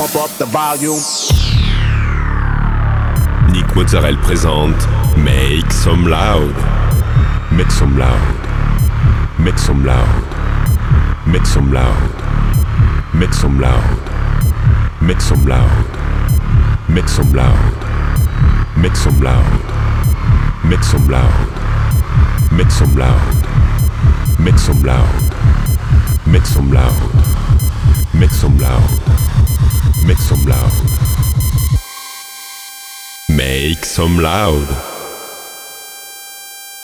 pump up the volume. Nick Mozzarella présente Make Some Loud. Make some loud. Make some loud. Make some loud. Make some loud. Make some loud. Make some loud. Make some loud. Make some loud. Make some loud. Make some loud. Make some loud. Make some loud. Make some loud. Make some loud.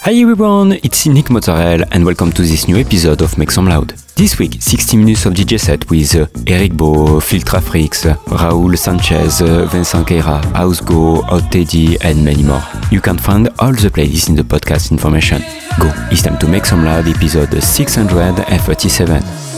Hi everyone, it's Nick Mozzarella and welcome to this new episode of Make Some Loud. This week, 60 minutes of DJ set with uh, Eric Bo, Filtrafrix, Raul Sanchez, uh, Vincent Queira, Housego, Hot Teddy and many more. You can find all the playlists in the podcast information. Go, it's time to Make Some Loud episode 637.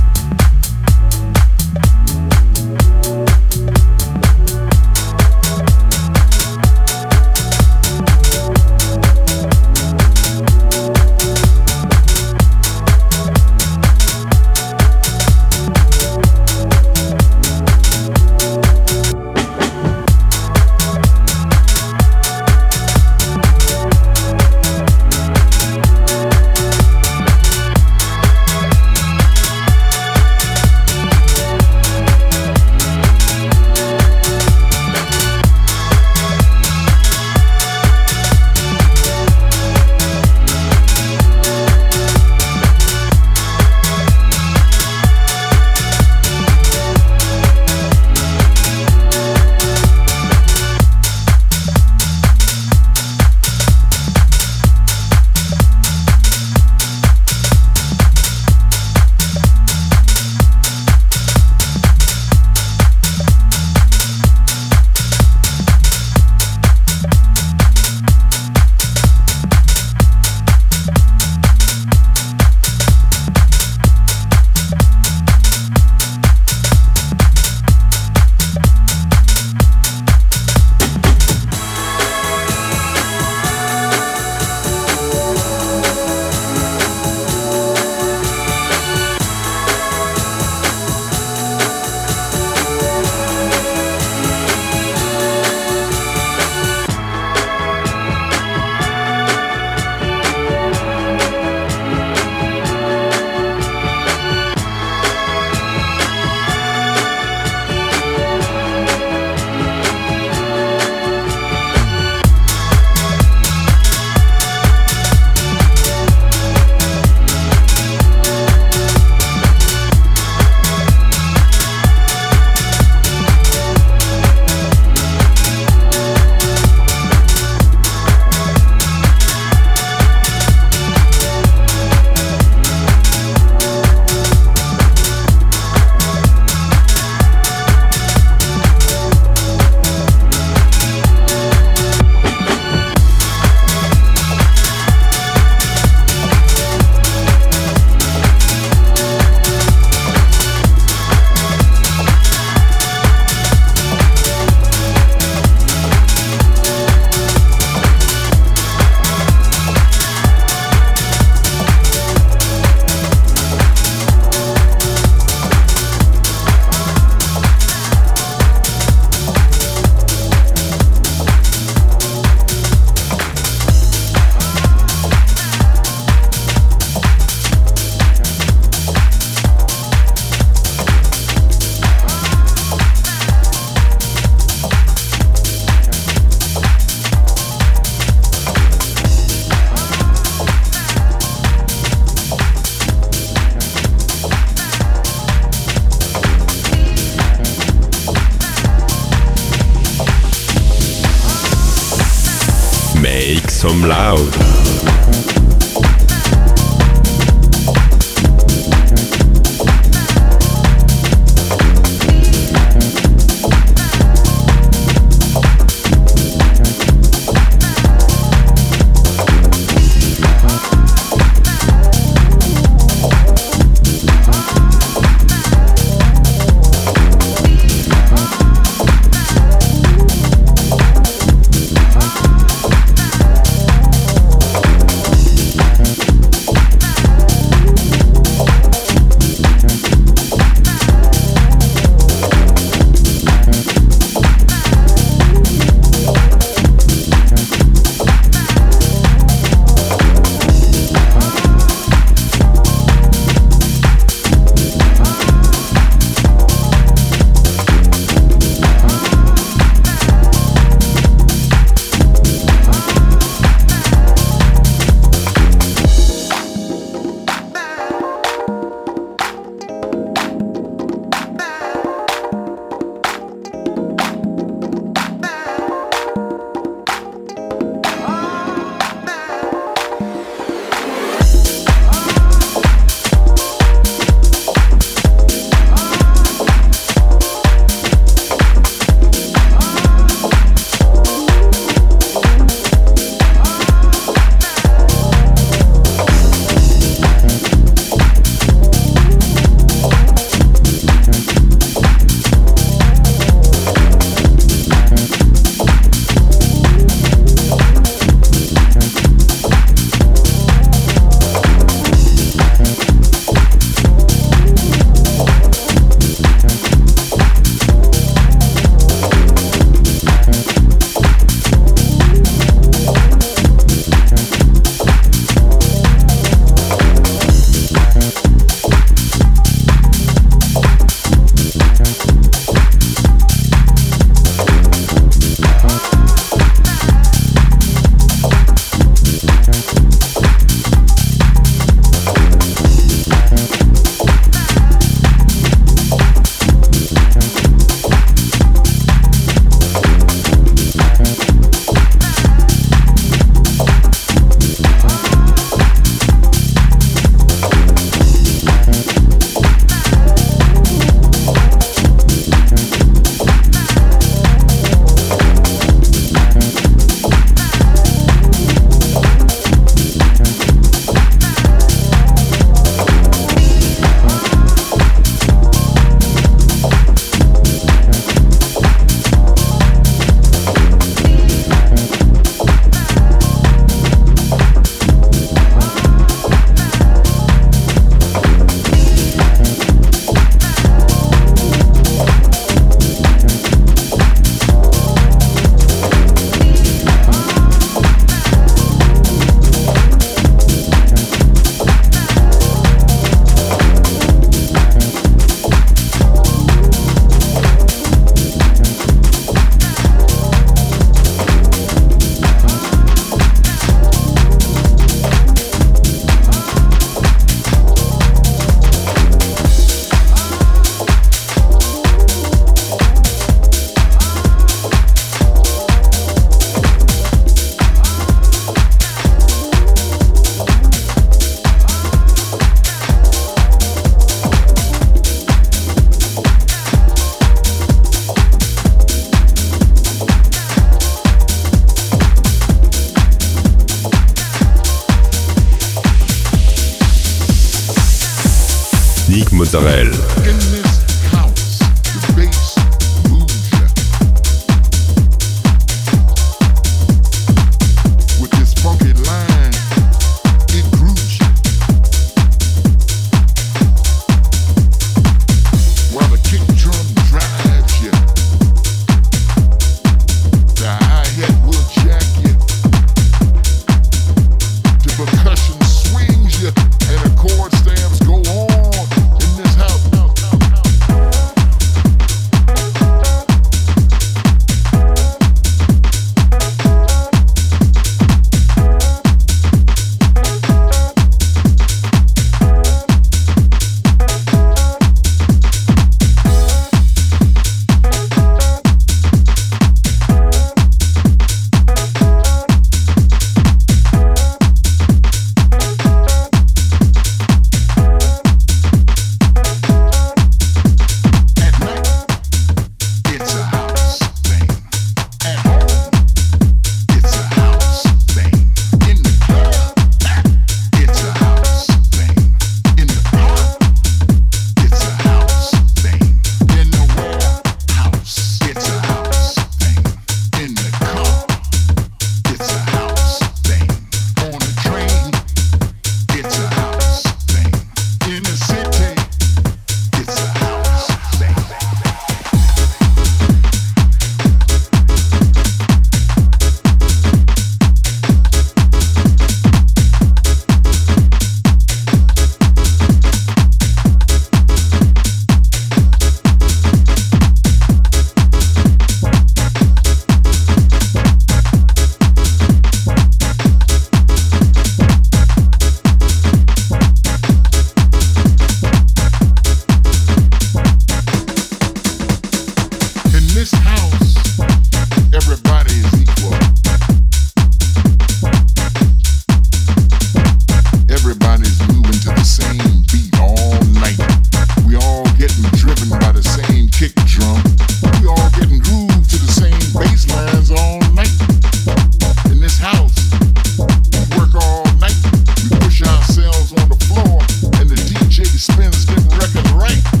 record right.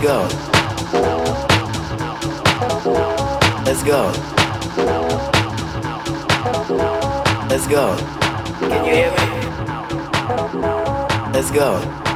go. Let's go. Let's go. Can you hear me? Let's go.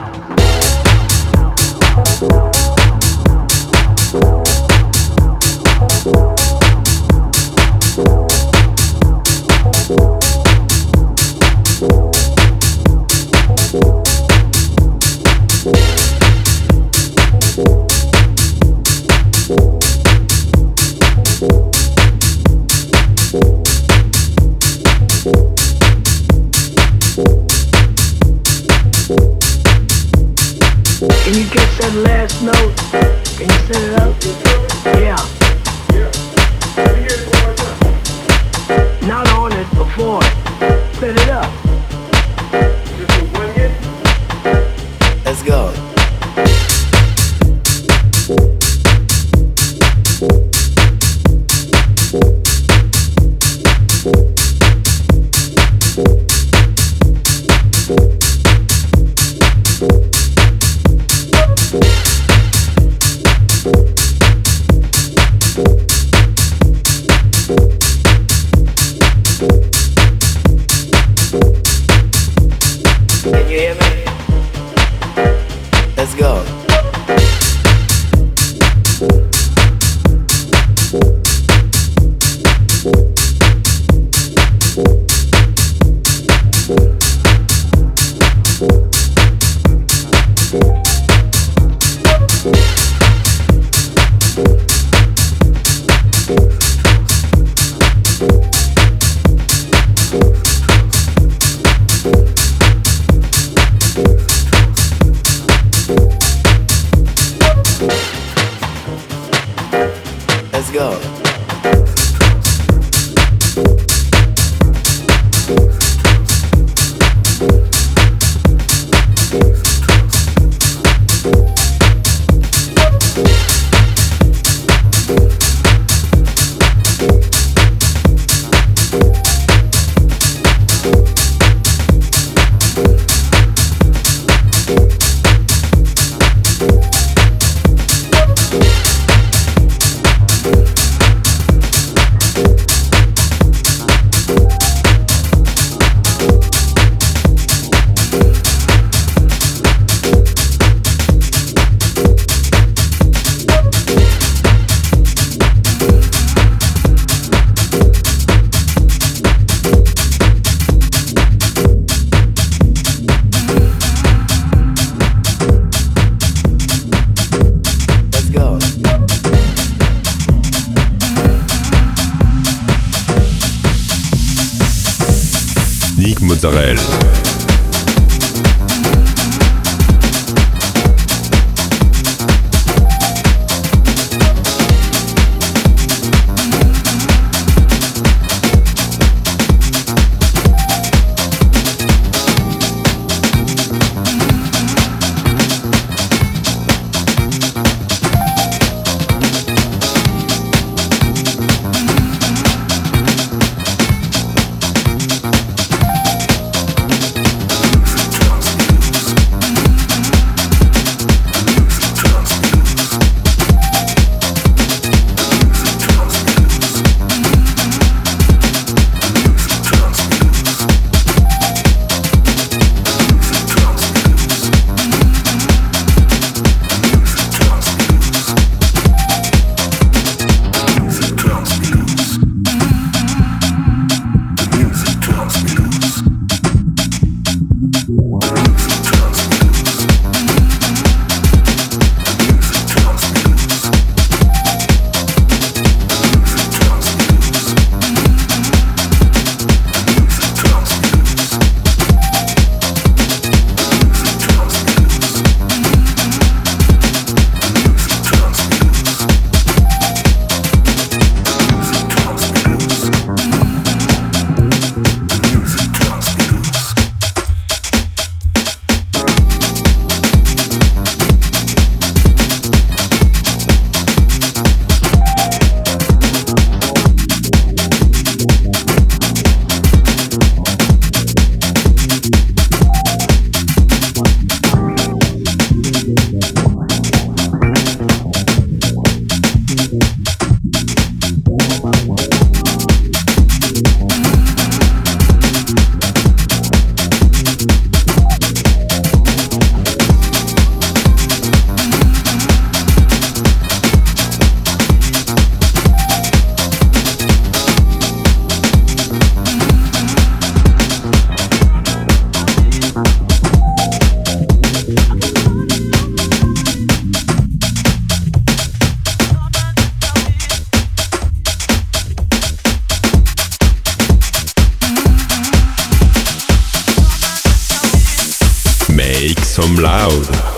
Loud.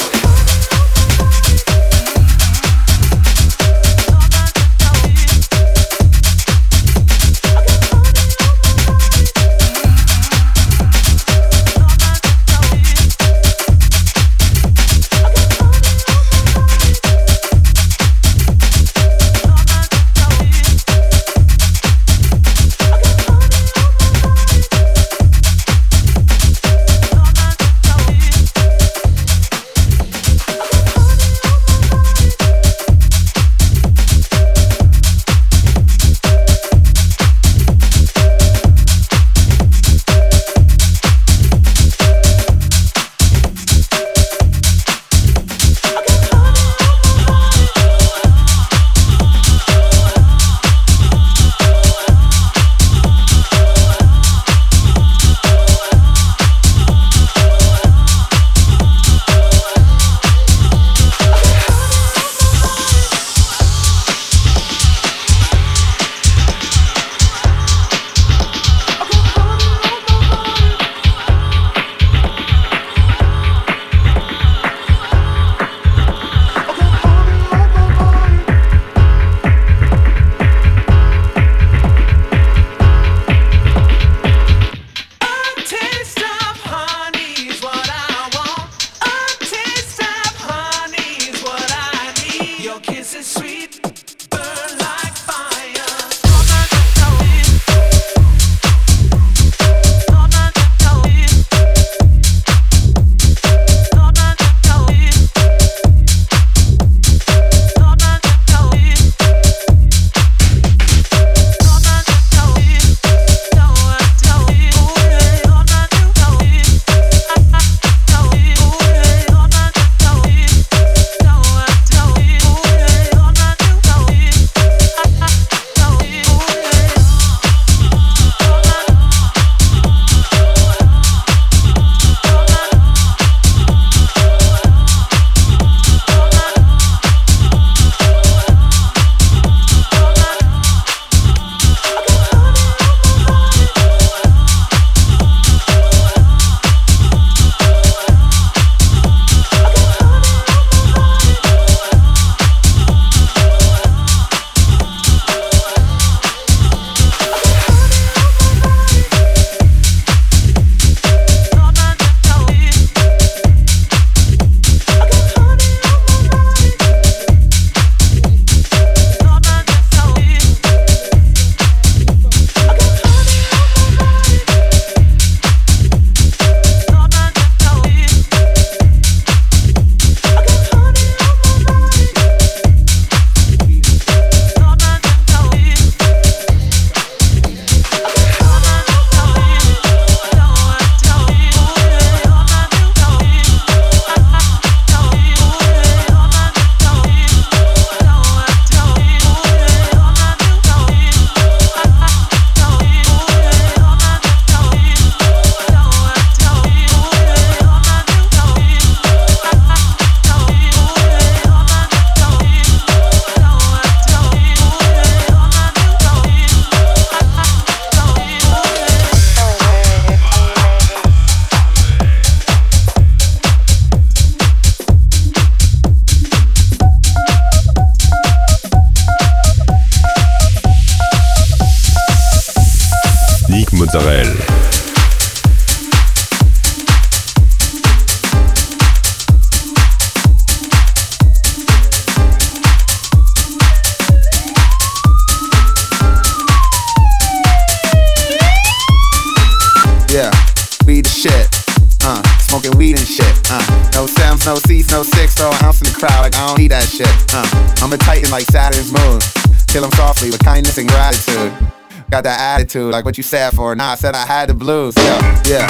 Attitude, like what you said for. Nah, I said I had the blues. Yeah, yeah,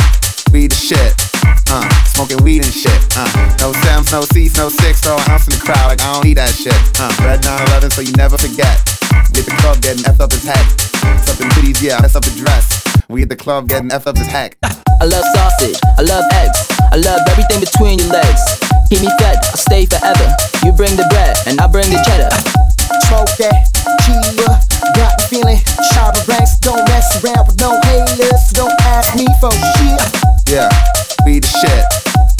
we the shit. Uh, smoking weed and shit. Uh, no Sims, no seats, no six, throw an ounce in the crowd like I don't need that shit. Uh, red 911, so you never forget. We at the club getting F up his head. Something titties, yeah, mess up the dress. We at the club getting F up his heck. I love sausage, I love eggs, I love everything between your legs. Keep me fed, I'll stay forever. You bring the bread, and I bring the cheddar. Smoke that, cheer, got the feeling. Sharper ranks, don't mess around with no haters. Don't ask me for shit. Yeah, we the shit.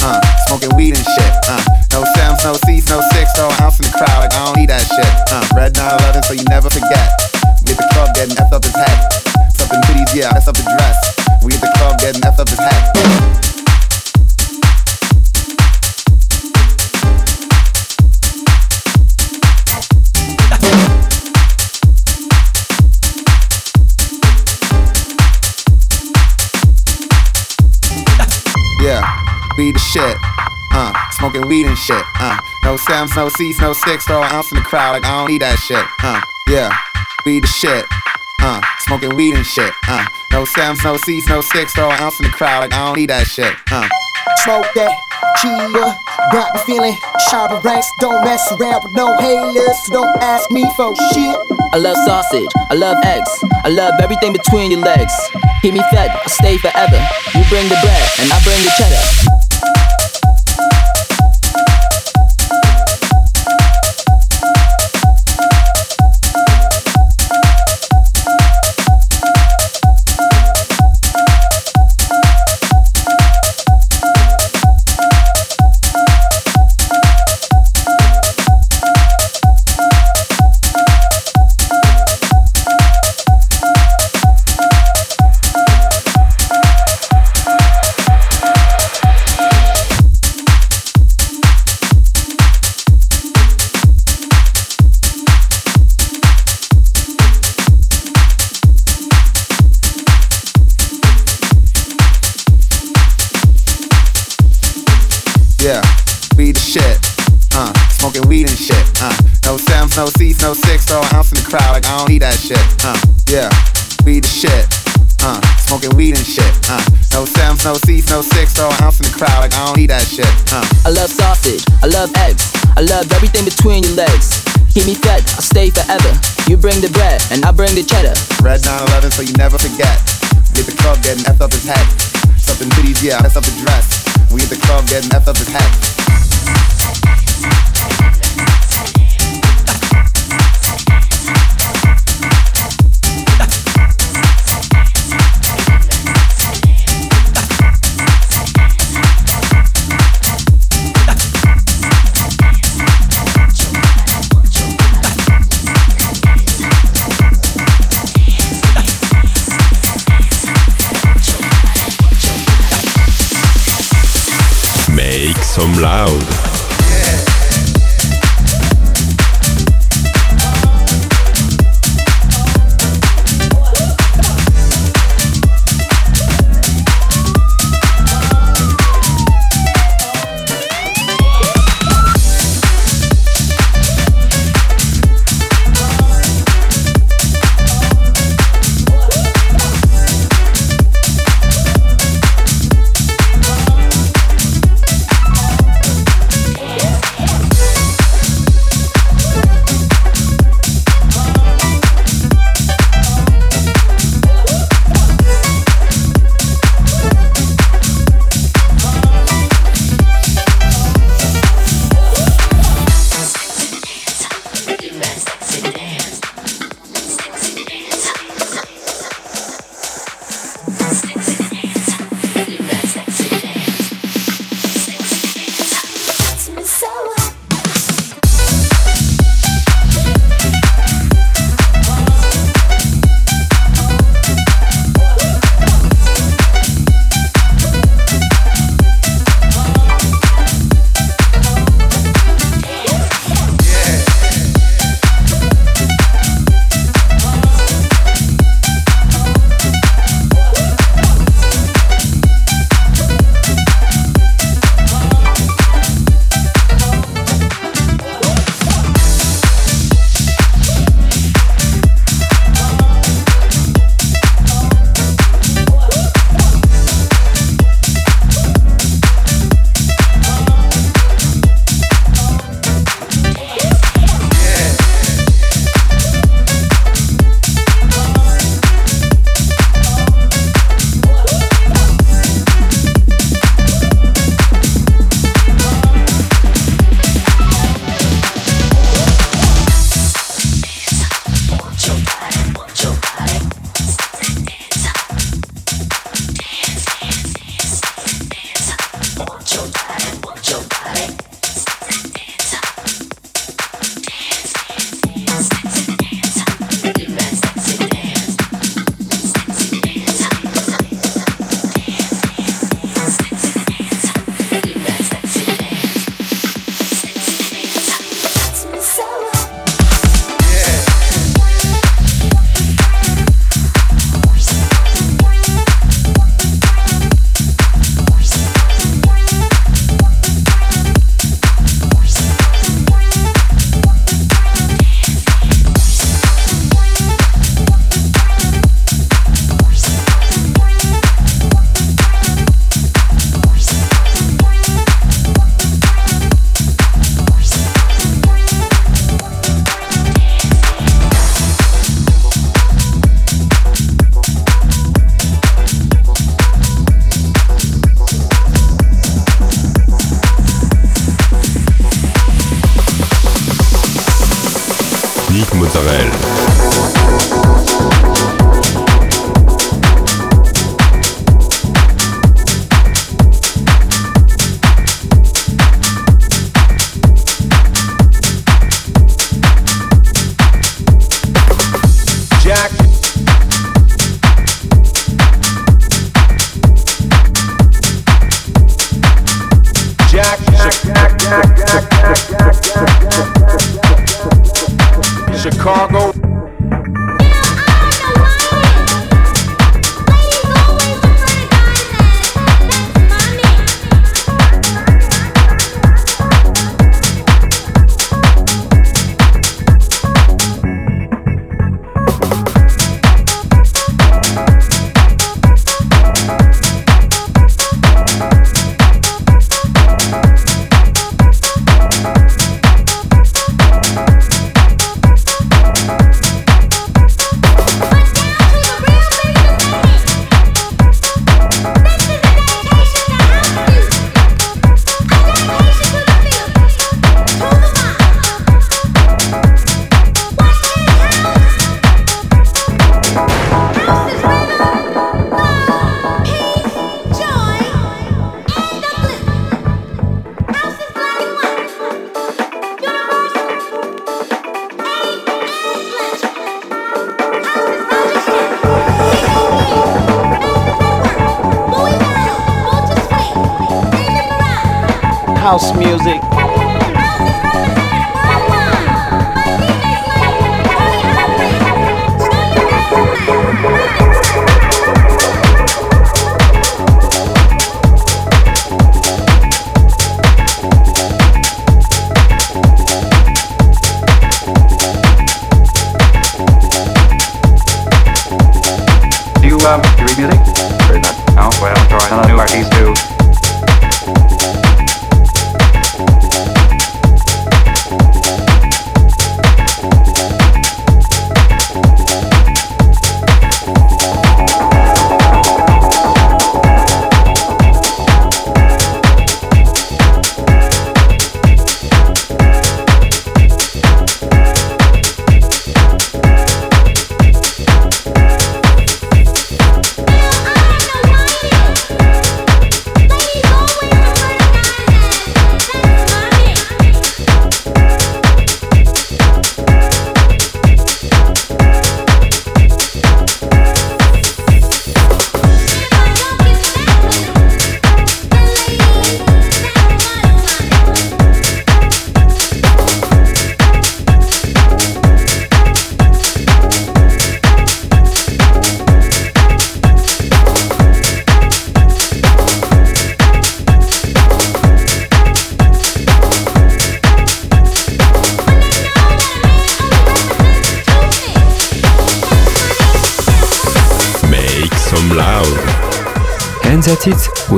Uh, smoking weed and shit. Uh, no Sims, no seats, no six, an ounce in the crowd like I don't need that shit. Uh, red 911 so you never forget. We at the club getting F up his head. Something titties, yeah, that's up the dress. We at the club getting F up his head. Yeah, we the shit. Uh, smoking weed and shit. Uh, no Sims, no seats, no sticks, throw an ounce in the crowd like I don't need that shit. Uh, yeah, we the shit. Uh, smoking weed and shit. Uh, no Sims, no seats, no sticks, throw an ounce in the crowd like I don't need that shit. Uh, Smoke that cheetah, got me feeling sharper ranks. Don't mess around with no haters, don't ask me for shit. I love sausage, I love eggs, I love everything between your legs. Keep me fed, I stay forever. You bring the bread, and I bring the cheddar.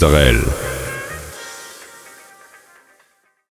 Israel.